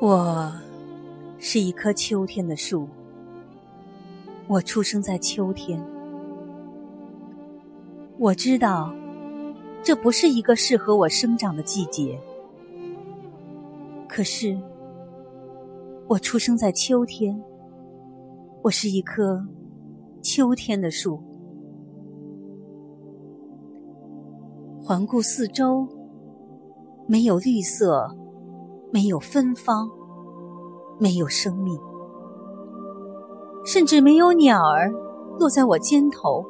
我是一棵秋天的树，我出生在秋天。我知道，这不是一个适合我生长的季节。可是，我出生在秋天，我是一棵秋天的树。环顾四周，没有绿色。没有芬芳，没有生命，甚至没有鸟儿落在我肩头。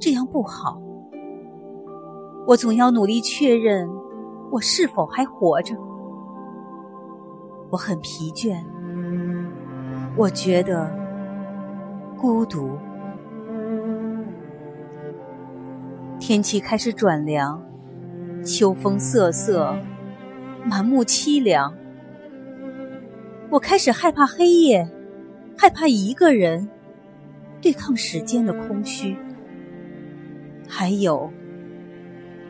这样不好。我总要努力确认我是否还活着。我很疲倦，我觉得孤独。天气开始转凉，秋风瑟瑟。满目凄凉，我开始害怕黑夜，害怕一个人对抗时间的空虚，还有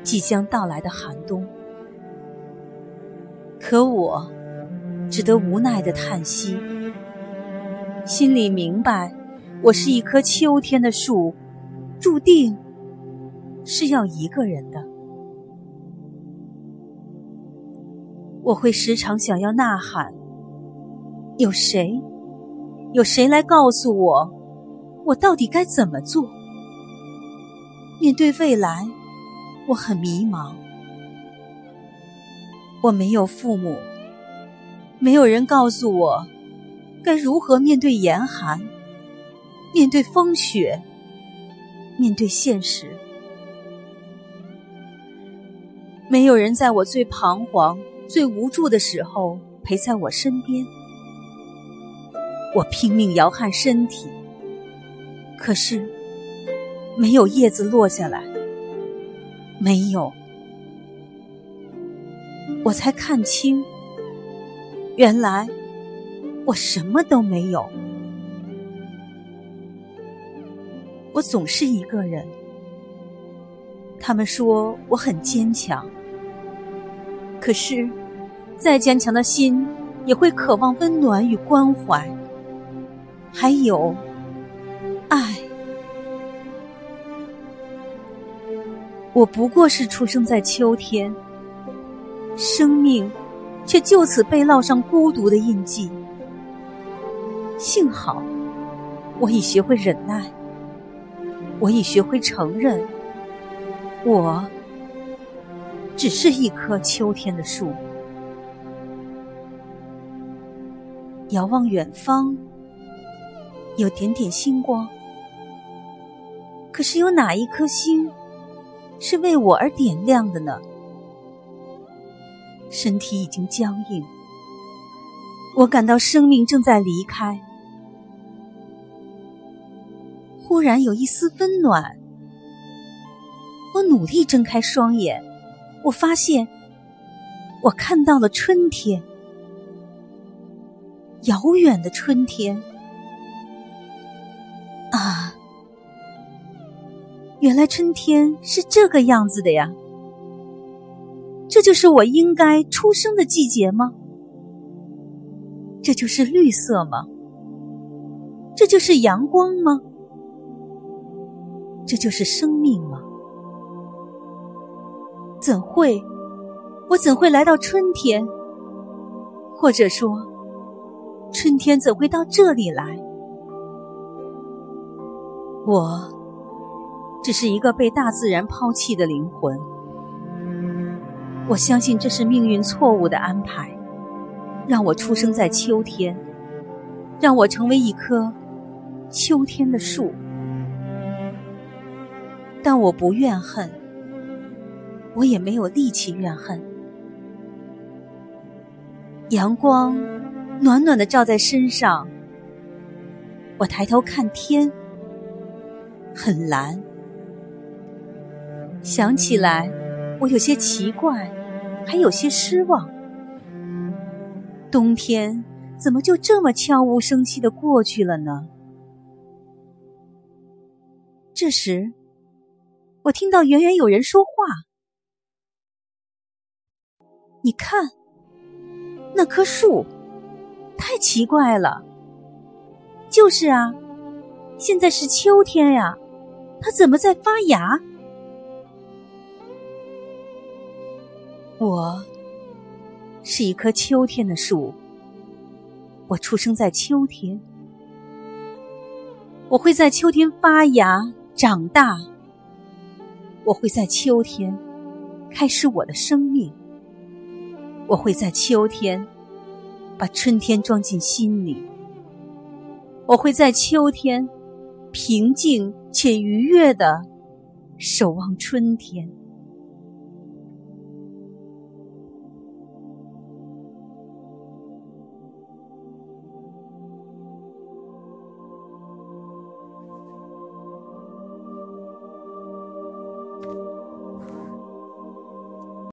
即将到来的寒冬。可我只得无奈的叹息，心里明白，我是一棵秋天的树，注定是要一个人的。我会时常想要呐喊，有谁？有谁来告诉我，我到底该怎么做？面对未来，我很迷茫。我没有父母，没有人告诉我该如何面对严寒，面对风雪，面对现实。没有人在我最彷徨。最无助的时候，陪在我身边。我拼命摇撼身体，可是没有叶子落下来，没有。我才看清，原来我什么都没有。我总是一个人。他们说我很坚强。可是，再坚强的心也会渴望温暖与关怀，还有爱。我不过是出生在秋天，生命却就此被烙上孤独的印记。幸好，我已学会忍耐，我已学会承认，我。只是一棵秋天的树，遥望远方，有点点星光。可是有哪一颗星是为我而点亮的呢？身体已经僵硬，我感到生命正在离开。忽然有一丝温暖，我努力睁开双眼。我发现，我看到了春天，遥远的春天。啊，原来春天是这个样子的呀！这就是我应该出生的季节吗？这就是绿色吗？这就是阳光吗？这就是生命？怎会？我怎会来到春天？或者说，春天怎会到这里来？我只是一个被大自然抛弃的灵魂。我相信这是命运错误的安排，让我出生在秋天，让我成为一棵秋天的树。但我不怨恨。我也没有力气怨恨。阳光暖暖的照在身上，我抬头看天，很蓝。想起来，我有些奇怪，还有些失望。冬天怎么就这么悄无声息的过去了呢？这时，我听到远远有人说话。你看，那棵树，太奇怪了。就是啊，现在是秋天呀，它怎么在发芽？我是一棵秋天的树，我出生在秋天，我会在秋天发芽长大，我会在秋天开始我的生命，我会在秋天把春天装进心里，我会在秋天平静且愉悦的守望春天。